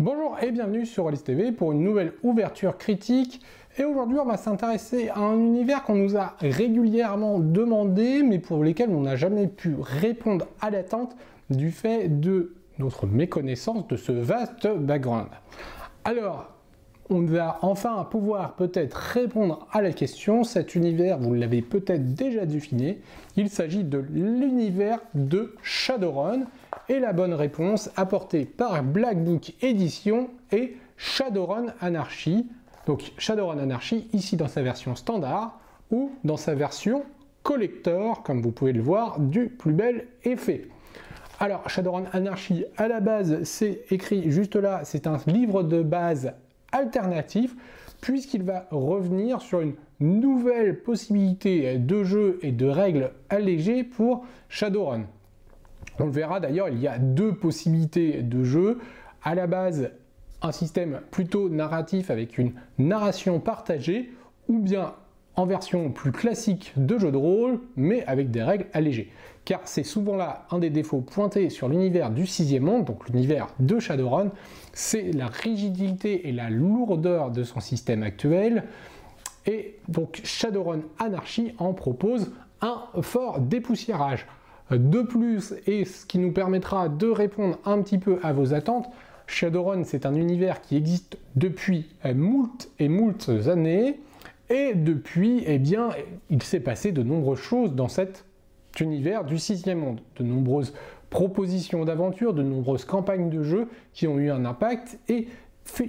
Bonjour et bienvenue sur Alice TV pour une nouvelle ouverture critique. Et aujourd'hui, on va s'intéresser à un univers qu'on nous a régulièrement demandé, mais pour lequel on n'a jamais pu répondre à l'attente du fait de notre méconnaissance de ce vaste background. Alors, on va enfin pouvoir peut-être répondre à la question. Cet univers, vous l'avez peut-être déjà deviné, il s'agit de l'univers de Shadowrun. Et la bonne réponse apportée par Black Book Edition est Shadowrun Anarchy. Donc Shadowrun Anarchy ici dans sa version standard ou dans sa version collector, comme vous pouvez le voir, du plus bel effet. Alors Shadowrun Anarchy, à la base, c'est écrit juste là, c'est un livre de base alternatif puisqu'il va revenir sur une nouvelle possibilité de jeu et de règles allégées pour Shadowrun. On le verra d'ailleurs, il y a deux possibilités de jeu. À la base, un système plutôt narratif avec une narration partagée ou bien en version plus classique de jeu de rôle, mais avec des règles allégées. Car c'est souvent là un des défauts pointés sur l'univers du sixième monde, donc l'univers de Shadowrun, c'est la rigidité et la lourdeur de son système actuel. Et donc Shadowrun Anarchy en propose un fort dépoussiérage. De plus, et ce qui nous permettra de répondre un petit peu à vos attentes, Shadowrun c'est un univers qui existe depuis moult et moult années, et depuis, eh bien, il s'est passé de nombreuses choses dans cet univers du sixième monde. De nombreuses propositions d'aventure, de nombreuses campagnes de jeux qui ont eu un impact et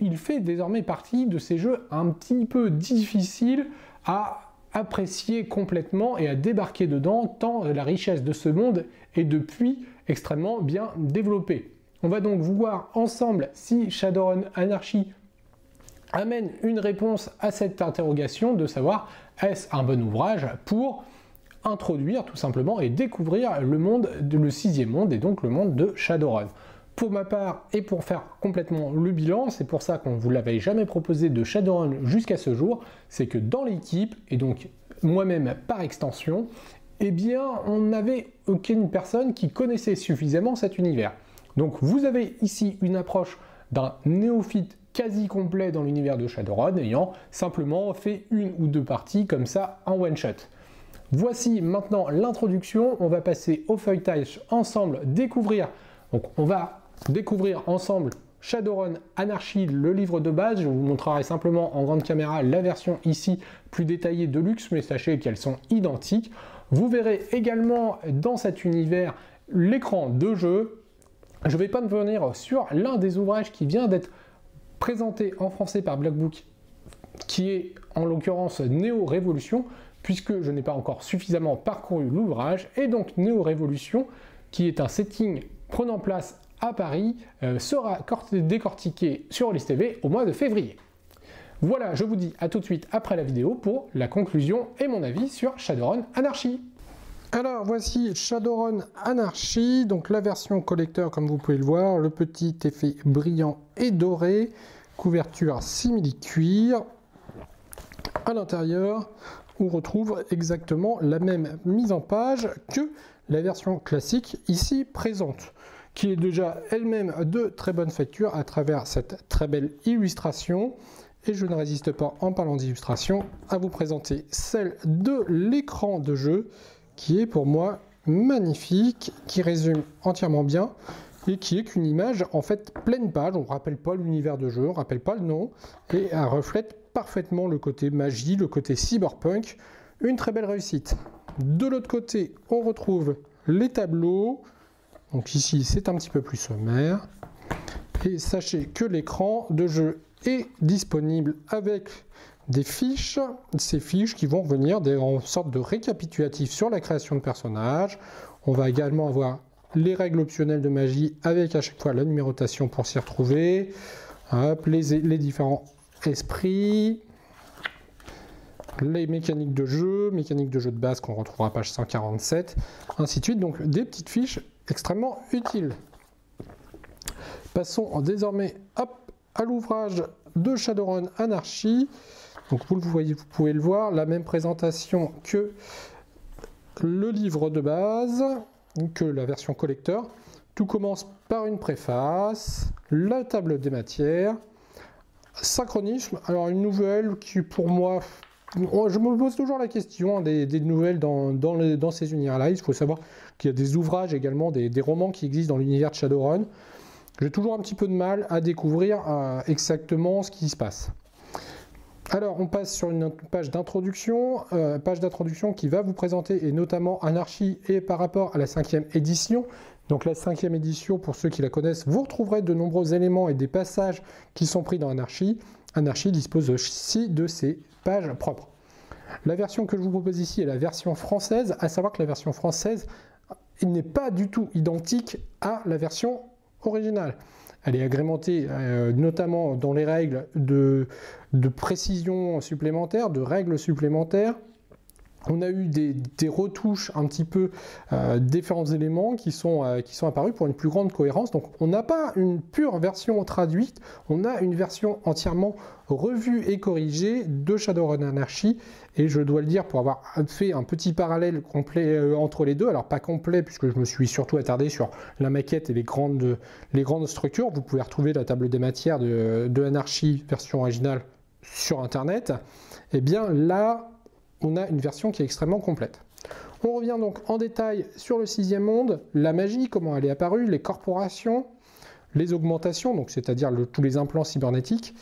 il fait désormais partie de ces jeux un petit peu difficiles à apprécier complètement et à débarquer dedans tant la richesse de ce monde est depuis extrêmement bien développée. On va donc voir ensemble si Shadowrun Anarchy amène une réponse à cette interrogation de savoir est-ce un bon ouvrage pour introduire tout simplement et découvrir le monde, de, le sixième monde et donc le monde de Shadowrun. Pour ma part, et pour faire complètement le bilan, c'est pour ça qu'on vous l'avait jamais proposé de Shadowrun jusqu'à ce jour, c'est que dans l'équipe, et donc moi-même par extension, eh bien, on n'avait aucune personne qui connaissait suffisamment cet univers. Donc vous avez ici une approche d'un néophyte quasi complet dans l'univers de Shadowrun, ayant simplement fait une ou deux parties comme ça en one shot. Voici maintenant l'introduction, on va passer au feuilletage ensemble, découvrir, donc on va découvrir ensemble Shadowrun Anarchy, le livre de base. Je vous montrerai simplement en grande caméra la version ici plus détaillée de luxe, mais sachez qu'elles sont identiques. Vous verrez également dans cet univers l'écran de jeu. Je ne vais pas me venir sur l'un des ouvrages qui vient d'être présenté en français par Blackbook, qui est en l'occurrence Néo Révolution, puisque je n'ai pas encore suffisamment parcouru l'ouvrage, et donc Néo Révolution, qui est un setting prenant place à Paris, euh, sera décortiqué sur List TV au mois de février. Voilà, je vous dis à tout de suite après la vidéo pour la conclusion et mon avis sur Shadowrun Anarchy. Alors voici Shadowrun Anarchy, donc la version collecteur comme vous pouvez le voir, le petit effet brillant et doré, couverture simili cuir. À l'intérieur, on retrouve exactement la même mise en page que la version classique ici présente, qui est déjà elle-même de très bonne facture à travers cette très belle illustration. Et je ne résiste pas, en parlant d'illustration, à vous présenter celle de l'écran de jeu, qui est pour moi magnifique, qui résume entièrement bien, et qui est qu'une image en fait pleine page, on ne rappelle pas l'univers de jeu, on ne rappelle pas le nom, et elle reflète parfaitement le côté magie, le côté cyberpunk. Une très belle réussite. De l'autre côté, on retrouve les tableaux. Donc ici, c'est un petit peu plus sommaire. Et sachez que l'écran de jeu est disponible avec des fiches, ces fiches qui vont venir en sorte de récapitulatif sur la création de personnages. On va également avoir les règles optionnelles de magie avec à chaque fois la numérotation pour s'y retrouver, les, les différents esprit, les mécaniques de jeu, mécaniques de jeu de base qu'on retrouvera à page 147, ainsi de suite. Donc des petites fiches extrêmement utiles. Passons désormais à l'ouvrage de Shadowrun Anarchy. Donc vous, le voyez, vous pouvez le voir, la même présentation que le livre de base, que la version collector. Tout commence par une préface, la table des matières, synchronisme, alors une nouvelle qui pour moi, je me pose toujours la question hein, des, nouvelles dans, dans, ces univers-là. Il faut savoir qu'il y a des ouvrages également, des, romans qui existent dans l'univers de Shadowrun. J'ai toujours un petit peu de mal à découvrir euh, exactement ce qui se passe. Alors, on passe sur une page d'introduction, euh, page d'introduction qui va vous présenter, et notamment Anarchie et par rapport à la cinquième édition. Donc la cinquième édition, pour ceux qui la connaissent, vous retrouverez de nombreux éléments et des passages qui sont pris dans Anarchie. Anarchie dispose aussi de ses pages propres. La version que je vous propose ici est la version française, à savoir que la version française n'est pas du tout identique à la version originale. Elle est agrémentée euh, notamment dans les règles de, précision supplémentaire, de règles supplémentaires. On a eu des, retouches un petit peu euh, différents éléments qui sont, euh, qui sont apparus pour une plus grande cohérence. Donc on n'a pas une pure version traduite, on a une version entièrement revue et corrigée de Shadowrun Anarchy. Et je dois le dire, pour avoir fait un petit parallèle complet euh, entre les deux, alors pas complet puisque je me suis surtout attardé sur la maquette et les grandes, structures, vous pouvez retrouver la table des matières de, de Anarchy version originale sur Internet, et eh bien là, on a une version qui est extrêmement complète. On revient donc en détail sur le sixième monde, la magie, comment elle est apparue, les corporations, les augmentations, donc c'est-à-dire tous les implants cybernétiques,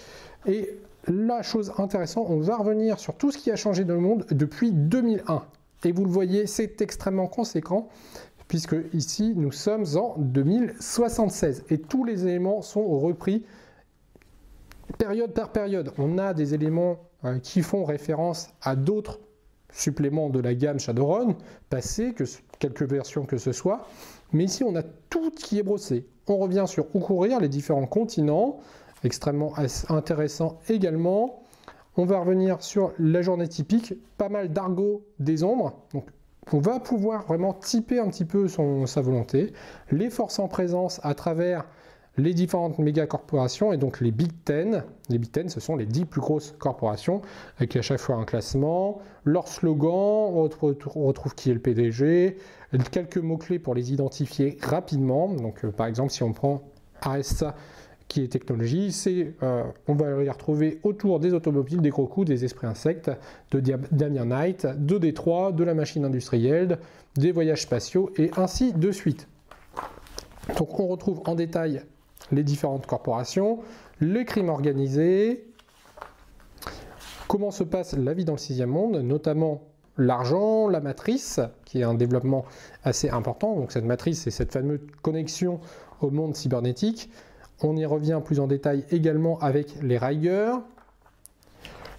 et la chose intéressante, on va revenir sur tout ce qui a changé dans le monde depuis 2001. Et vous le voyez, c'est extrêmement conséquent, puisque ici, nous sommes en 2076. Et tous les éléments sont repris période par période. On a des éléments euh, qui font référence à d'autres suppléments de la gamme Shadowrun, passés, que, quelques versions que ce soit. Mais ici, on a tout qui est brossé. On revient sur où courir, les différents continents, extrêmement intéressant également. On va revenir sur la journée typique, pas mal d'argot des ombres. Donc, on va pouvoir vraiment typer un petit peu son, sa volonté, les forces en présence à travers les différentes méga corporations et donc les Big Ten. Les Big Ten, ce sont les 10 plus grosses corporations avec à chaque fois un classement, leur slogan, on retrouve, qui est le PDG, quelques mots-clés pour les identifier rapidement. Donc, euh, par exemple, si on prend ASA qui est technologie, c'est euh, on va les retrouver autour des automobiles, des gros des esprits insectes, de Damien Knight, de Détroit, de la machine industrielle, des voyages spatiaux et ainsi de suite. Donc on retrouve en détail les différentes corporations, les crimes organisés, comment se passe la vie dans le sixième monde, notamment l'argent, la matrice, qui est un développement assez important. Donc cette matrice, c'est cette fameuse connexion au monde cybernétique. On y revient plus en détail également avec les Raigers,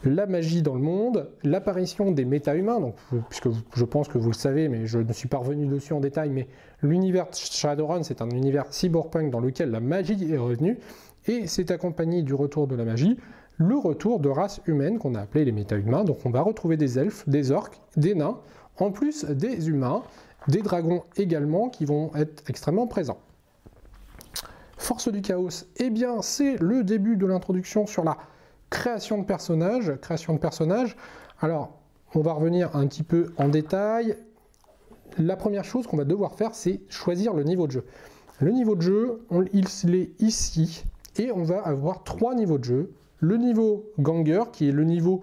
la magie dans le monde, l'apparition des méta-humains, puisque je pense que vous le savez, mais je ne suis pas revenu dessus en détail, mais l'univers Shadowrun, c'est un univers cyberpunk dans lequel la magie est revenue, et c'est accompagné du retour de la magie, le retour de races humaines qu'on a appelées les méta-humains, donc on va retrouver des elfes, des orques, des nains, en plus des humains, des dragons également qui vont être extrêmement présents. Force du chaos, eh bien c'est le début de l'introduction sur la création de personnages. Création de personnages. Alors, on va revenir un petit peu en détail. La première chose qu'on va devoir faire, c'est choisir le niveau de jeu. Le niveau de jeu, il est ici, et on va avoir trois niveaux de jeu. Le niveau ganger, qui est le niveau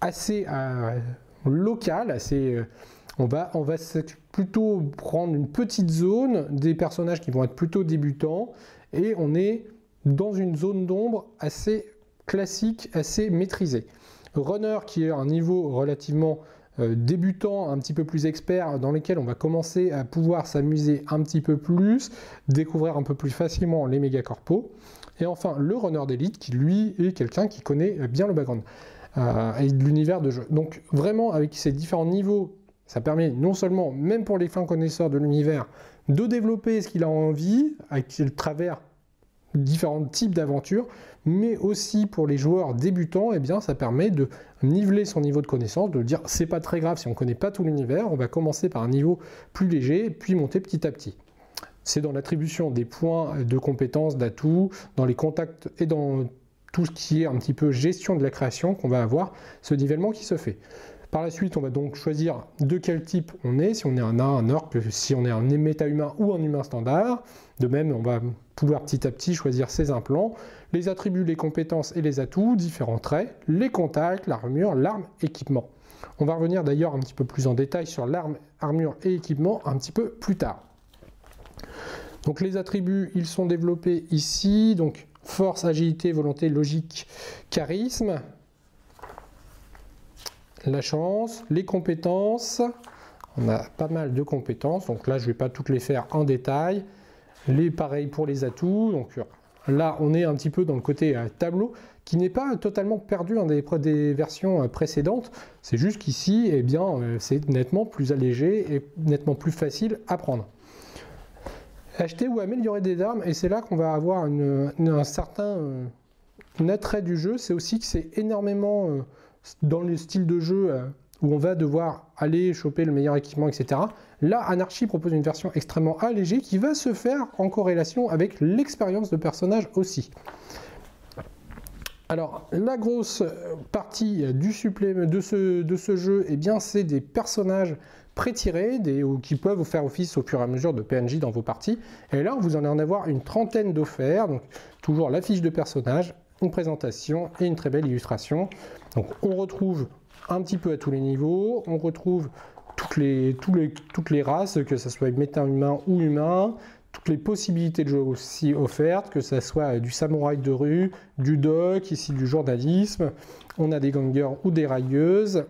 assez euh, local, assez... Euh, on va, on va plutôt prendre une petite zone, des personnages qui vont être plutôt débutants, et on est dans une zone d'ombre assez classique, assez maîtrisée. Runner qui est un niveau relativement euh, débutant, un petit peu plus expert, dans lequel on va commencer à pouvoir s'amuser un petit peu plus, découvrir un peu plus facilement les méga corpos. Et enfin, le runner d'élite qui lui est quelqu'un qui connaît bien le background euh, et l'univers de jeu. Donc vraiment avec ces différents niveaux ça permet non seulement, même pour les fins connaisseurs de l'univers, de développer ce qu'il a envie à travers différents types d'aventures, mais aussi pour les joueurs débutants, eh bien, ça permet de niveler son niveau de connaissance, de dire c'est pas très grave si on ne connaît pas tout l'univers, on va commencer par un niveau plus léger, puis monter petit à petit. C'est dans l'attribution des points de compétences, d'atouts, dans les contacts et dans tout ce qui est un petit peu gestion de la création qu'on va avoir ce nivellement qui se fait. Par la suite, on va donc choisir de quel type on est, si on est un nain, un orc, si on est un méta-humain ou un humain standard. De même, on va pouvoir petit à petit choisir ses implants, les attributs, les compétences et les atouts, différents traits, les contacts, l'armure, l'arme, équipement. On va revenir d'ailleurs un petit peu plus en détail sur l'arme, armure et équipement un petit peu plus tard. Donc les attributs, ils sont développés ici, donc force, agilité, volonté, logique, charisme, la chance, les compétences, on a pas mal de compétences, donc là je ne vais pas toutes les faire en détail, les pareils pour les atouts, donc là on est un petit peu dans le côté euh, tableau, qui n'est pas totalement perdu dans des, versions euh, précédentes, c'est juste qu'ici eh bien euh, c'est nettement plus allégé et nettement plus facile à prendre. Acheter ou améliorer des armes, et c'est là qu'on va avoir un certain attrait du jeu, c'est aussi que c'est énormément dans le style de jeu où on va devoir aller choper le meilleur équipement, etc. Là, Anarchy propose une version extrêmement allégée qui va se faire en corrélation avec l'expérience de personnage aussi. Alors, la grosse partie du supplément de ce, jeu, eh bien, c'est des personnages pré-tirés ou qui peuvent vous faire office au fur et à mesure de PNJ dans vos parties. Et là, vous en avoir une trentaine d'offerts, donc toujours la fiche de personnage, une présentation et une très belle illustration. Donc on retrouve un petit peu à tous les niveaux, on retrouve toutes les, toutes les races, que ce soit méta-humain ou humain, toutes les possibilités de jeu aussi offertes, que ce soit du samouraï de rue, du doc, ici du journalisme, on a des gangers ou des railleuses,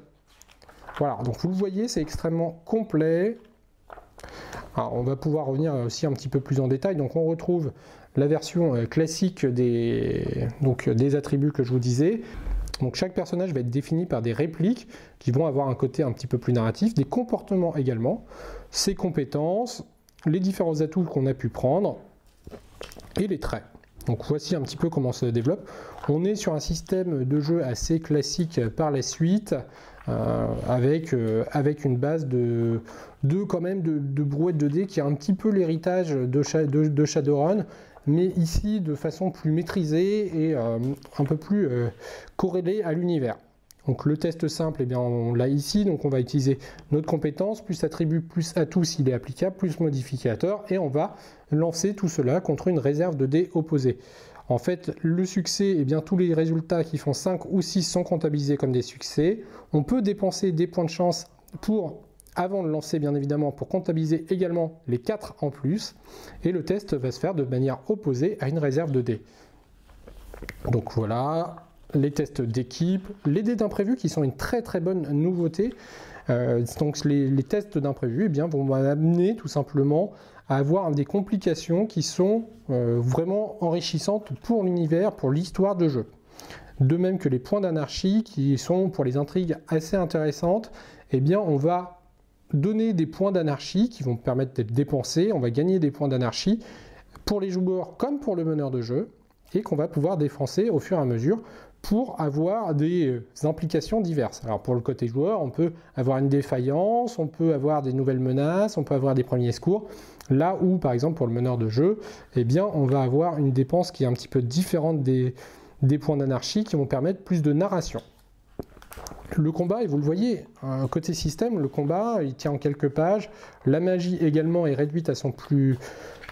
voilà, donc vous le voyez, c'est extrêmement complet. on va pouvoir revenir aussi un petit peu plus en détail. Donc on retrouve la version euh, classique des, donc, des attributs que je vous disais. Donc chaque personnage va être défini par des répliques qui vont avoir un côté un petit peu plus narratif, des comportements également, ses compétences, les différents atouts qu'on a pu prendre et les traits. Donc voici un petit peu comment ça se développe. On est sur un système de jeu assez classique par la suite, euh, avec, euh, avec une base de, de quand même de, de brouette 2D qui a un petit peu l'héritage de, de, Shadowrun, mais ici de façon plus maîtrisée et euh, un peu plus corrélée à l'univers. Donc le test simple, eh bien, on l'a ici, donc on va utiliser notre compétence, plus attribut, plus atout s'il est applicable, plus modificateur, et on va lancer tout cela contre une réserve de dés opposée. En fait, le succès, eh bien, tous les résultats qui font 5 ou 6 sont comptabilisés comme des succès. On peut dépenser des points de chance pour, avant de lancer bien évidemment, pour comptabiliser également les 4 en plus. Et le test va se faire de manière opposée à une réserve de dés. Donc voilà, les tests d'équipe, les dés d'imprévu qui sont une très très bonne nouveauté. Euh, donc les, tests d'imprévu eh vont amener tout simplement à avoir des complications qui sont euh, vraiment enrichissantes pour l'univers, pour l'histoire de jeu. De même que les points d'anarchie qui sont pour les intrigues assez intéressantes, eh bien on va donner des points d'anarchie qui vont permettre d'être dépensés, on va gagner des points d'anarchie pour les joueurs comme pour le meneur de jeu et qu'on va pouvoir défoncer au fur et à mesure pour avoir des euh, implications diverses. Alors pour le côté joueur, on peut avoir une défaillance, on peut avoir des nouvelles menaces, on peut avoir des premiers secours. Là où, par exemple, pour le meneur de jeu, eh bien, on va avoir une dépense qui est un petit peu différente des, des points d'anarchie qui vont permettre plus de narration. Le combat, et vous le voyez, côté système, le combat, il tient en quelques pages. La magie également est réduite à son plus,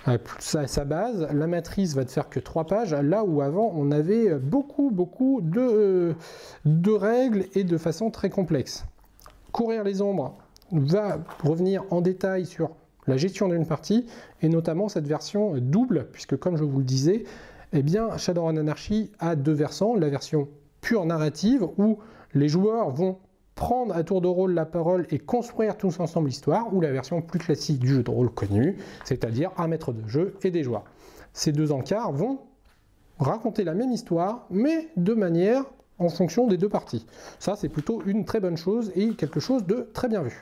à sa base. La matrice va te faire que 3 pages, là où avant on avait beaucoup, beaucoup de, de règles et de façon très complexe. Courir les ombres va revenir en détail sur la gestion d'une partie et notamment cette version double, puisque comme je vous le disais, eh bien Shadowrun Anarchy a deux versants, la version pure narrative où les joueurs vont prendre à tour de rôle la parole et construire tous ensemble l'histoire, ou la version plus classique du jeu de rôle connu, c'est-à-dire un maître de jeu et des joueurs. Ces deux encarts vont raconter la même histoire, mais de manière en fonction des deux parties. Ça, c'est plutôt une très bonne chose et quelque chose de très bien vu.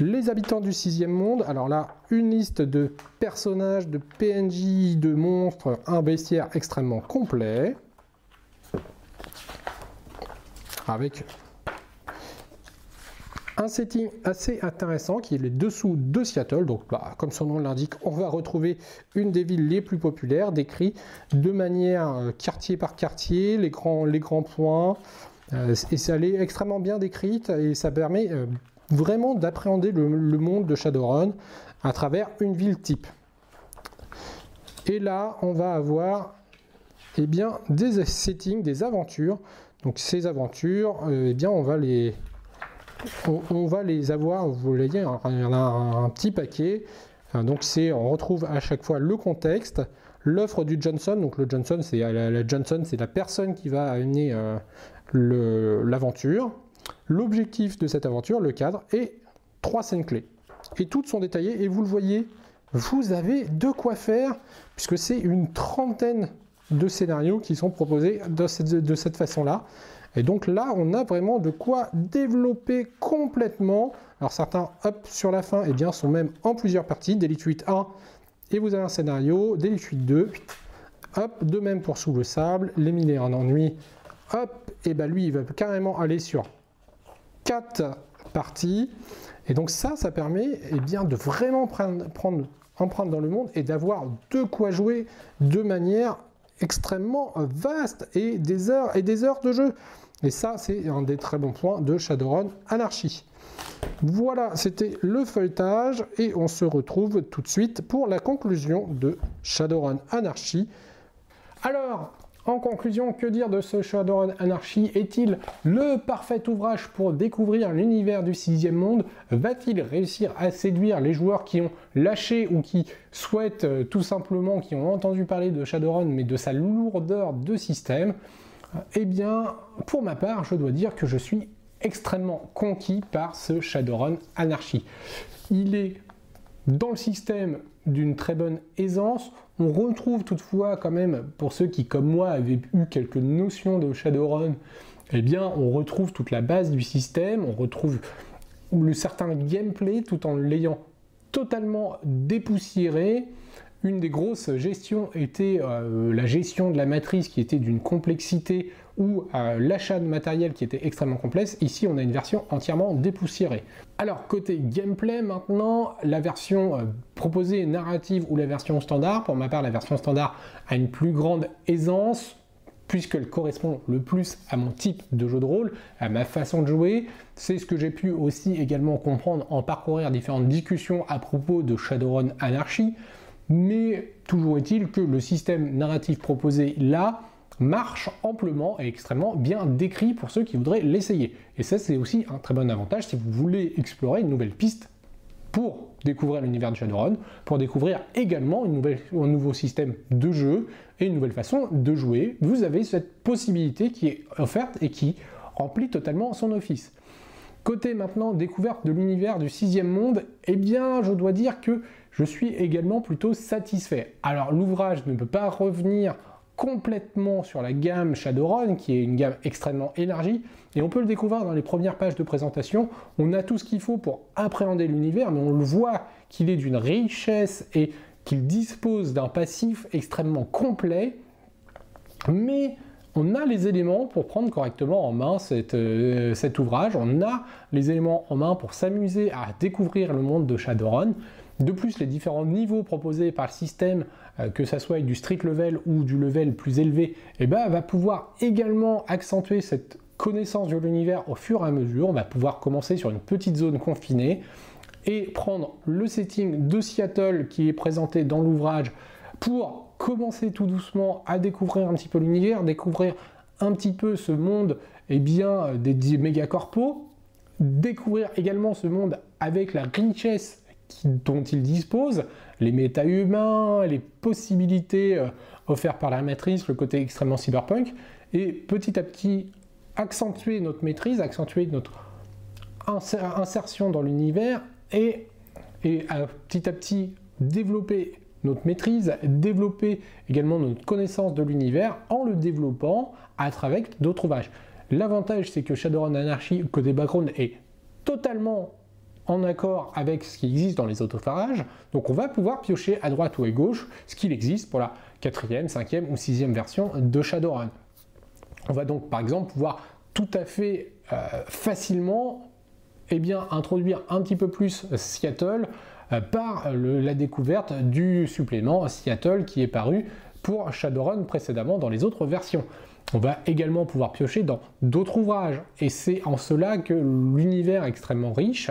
Les habitants du sixième monde, alors là, une liste de personnages, de PNJ, de monstres, un bestiaire extrêmement complet. Avec un setting assez intéressant qui est les dessous de Seattle. Donc, bah, comme son nom l'indique, on va retrouver une des villes les plus populaires, décrit de manière euh, quartier par quartier, les grands, les grands points, et ça est extrêmement bien décrite et ça permet vraiment d'appréhender le, monde de Shadowrun à travers une ville type. Et là, on va avoir eh bien, des settings, des aventures. Donc ces aventures, eh bien, on va les, on, va les avoir, vous voyez, il y en a un, petit paquet. Donc c'est, on retrouve à chaque fois le contexte, l'offre du Johnson. Donc le Johnson, c'est la, Johnson, c'est la personne qui va amener euh, l'aventure l'objectif de cette aventure, le cadre, et trois scènes clés. Et toutes sont détaillées, et vous le voyez, vous avez de quoi faire, puisque c'est une trentaine de scénarios qui sont proposés de cette, façon-là. Et donc là, on a vraiment de quoi développer complètement. Alors certains, hop, sur la fin, et eh bien, sont même en plusieurs parties. Delete 8 1, et vous avez un scénario. Delete 8 2, hop, de même pour Sous le sable. Les mille en ennui, hop, et bien lui, il va carrément aller sur quatre parties. Et donc ça, ça permet eh bien, de vraiment prendre, prendre empreinte dans le monde et d'avoir de quoi jouer de manière extrêmement vaste et des heures et des heures de jeu. Et ça, c'est un des très bons points de Shadowrun Anarchy. Voilà, c'était le feuilletage et on se retrouve tout de suite pour la conclusion de Shadowrun Anarchy. Alors, en conclusion, que dire de ce Shadowrun Anarchy Est-il le parfait ouvrage pour découvrir l'univers du sixième monde? Va-t-il réussir à séduire les joueurs qui ont lâché ou qui souhaitent euh, tout simplement, qui ont entendu parler de Shadowrun mais de sa lourdeur de système? Eh bien, pour ma part, je dois dire que je suis extrêmement conquis par ce Shadowrun Anarchy. Il est dans le système d'une très bonne aisance. On retrouve toutefois quand même, pour ceux qui comme moi avaient eu quelques notions de Shadowrun, eh bien on retrouve toute la base du système, on retrouve le certain gameplay tout en l'ayant totalement dépoussiéré. Une des grosses gestions était euh, la gestion de la matrice qui était d'une complexité ou l'achat de matériel qui était extrêmement complexe. Ici, on a une version entièrement dépoussiérée. Alors, côté gameplay maintenant, la version euh, proposée narrative ou la version standard, pour ma part, la version standard a une plus grande aisance puisqu'elle correspond le plus à mon type de jeu de rôle, à ma façon de jouer. C'est ce que j'ai pu aussi également comprendre en parcourir différentes discussions à propos de Shadowrun Anarchy. Mais toujours est-il que le système narratif proposé là marche amplement et extrêmement bien décrit pour ceux qui voudraient l'essayer. Et ça, c'est aussi un très bon avantage si vous voulez explorer une nouvelle piste pour découvrir l'univers de Shadowrun, pour découvrir également une nouvelle, un nouveau système de jeu et une nouvelle façon de jouer. Vous avez cette possibilité qui est offerte et qui remplit totalement son office. Côté maintenant découverte de l'univers du sixième monde, eh bien je dois dire que je suis également plutôt satisfait. Alors l'ouvrage ne peut pas revenir complètement sur la gamme Shadowrun, qui est une gamme extrêmement élargie, et on peut le découvrir dans les premières pages de présentation. On a tout ce qu'il faut pour appréhender l'univers, mais on le voit qu'il est d'une richesse et qu'il dispose d'un passif extrêmement complet, mais on a les éléments pour prendre correctement en main euh, cet ouvrage, on a les éléments en main pour s'amuser à découvrir le monde de Shadowrun. De plus, les différents niveaux proposés par le système, euh, que ce soit du street level ou du level plus élevé, eh ben, va pouvoir également accentuer cette connaissance de l'univers au fur et à mesure. On va pouvoir commencer sur une petite zone confinée et prendre le setting de Seattle qui est présenté dans l'ouvrage pour commencer tout doucement à découvrir un petit peu l'univers, découvrir un petit peu ce monde eh bien, des mégacorpos, découvrir également ce monde avec la richesse dont il dispose, les méta-humains, les possibilités euh, offertes par la matrice, le côté extrêmement cyberpunk, et petit à petit accentuer notre maîtrise, accentuer notre insertion dans l'univers, et, et petit à petit développer notre maîtrise, développer également notre connaissance de l'univers en le développant à travers d'autres ouvrages. L'avantage, c'est que Shadowrun Anarchy, côté background, est totalement en accord avec ce qui existe dans les autopharages. Donc on va pouvoir piocher à droite ou à gauche ce qu'il existe pour la quatrième, cinquième ou sixième version de Shadowrun. On va donc par exemple pouvoir tout à fait euh, facilement eh bien, introduire un petit peu plus Seattle euh, par la découverte du supplément Seattle qui est paru pour Shadowrun précédemment dans les autres versions. On va également pouvoir piocher dans d'autres ouvrages et c'est en cela que l'univers extrêmement riche.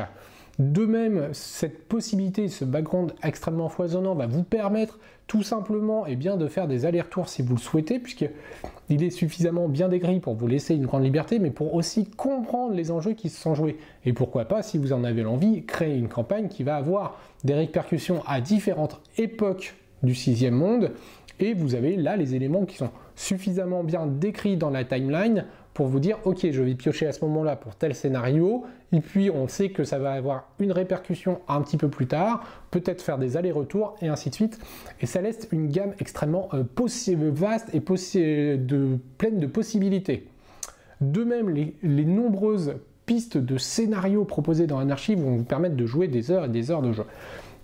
De même, cette possibilité, ce background extrêmement foisonnant va vous permettre tout simplement eh bien, de faire des allers-retours si vous le souhaitez, puisqu'il est suffisamment bien décrit pour vous laisser une grande liberté, mais pour aussi comprendre les enjeux qui se sont joués. Et pourquoi pas, si vous en avez l'envie, créer une campagne qui va avoir des répercussions à différentes époques du sixième monde, et vous avez là les éléments qui sont suffisamment bien décrits dans la timeline pour vous dire ok je vais piocher à ce moment-là pour tel scénario et puis on sait que ça va avoir une répercussion un petit peu plus tard, peut-être faire des allers-retours et ainsi de suite et ça laisse une gamme extrêmement euh, vaste et de, pleine de possibilités. De même les, les nombreuses pistes de scénarios proposées dans Anarchy vont vous permettre de jouer des heures et des heures de jeu.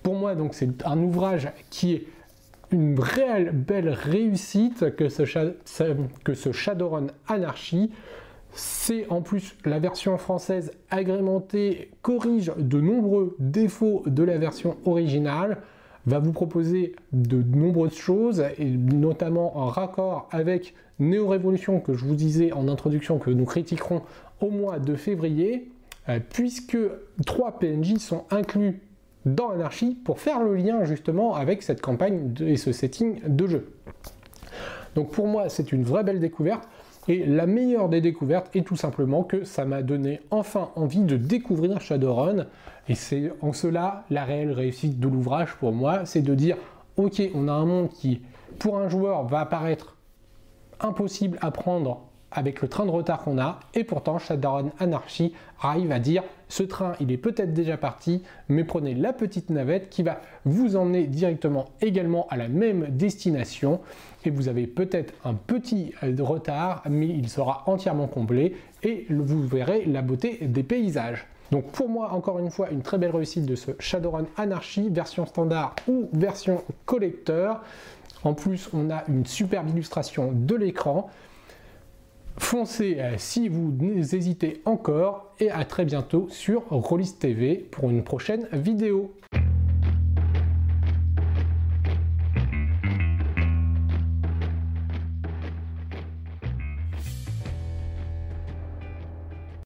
Pour moi donc c'est un ouvrage qui est une réelle belle réussite que ce, que ce Shadowrun Anarchy. C'est en plus la version française agrémentée corrige de nombreux défauts de la version originale, va vous proposer de nombreuses choses, et notamment en raccord avec Neo Révolution que je vous disais en introduction que nous critiquerons au mois de février, euh, puisque trois PNJ sont inclus dans Anarchy pour faire le lien justement avec cette campagne et ce setting de jeu. Donc pour moi, c'est une vraie belle découverte. Et la meilleure des découvertes est tout simplement que ça m'a donné enfin envie de découvrir Shadowrun. Et c'est en cela la réelle réussite de l'ouvrage pour moi, c'est de dire ok, on a un monde qui, pour un joueur, va apparaître impossible à prendre avec le train de retard qu'on a, et pourtant Shadowrun Anarchy arrive à dire ce train il est peut-être déjà parti, mais prenez la petite navette qui va vous emmener directement également à la même destination, et vous avez peut-être un petit euh, retard, mais il sera entièrement comblé, et vous verrez la beauté des paysages. Donc pour moi, encore une fois, une très belle réussite de ce Shadowrun Anarchy, version standard ou version collecteur. En plus, on a une superbe illustration de l'écran. Foncez euh, si vous hésitez encore et à très bientôt sur Rollis TV pour une prochaine vidéo.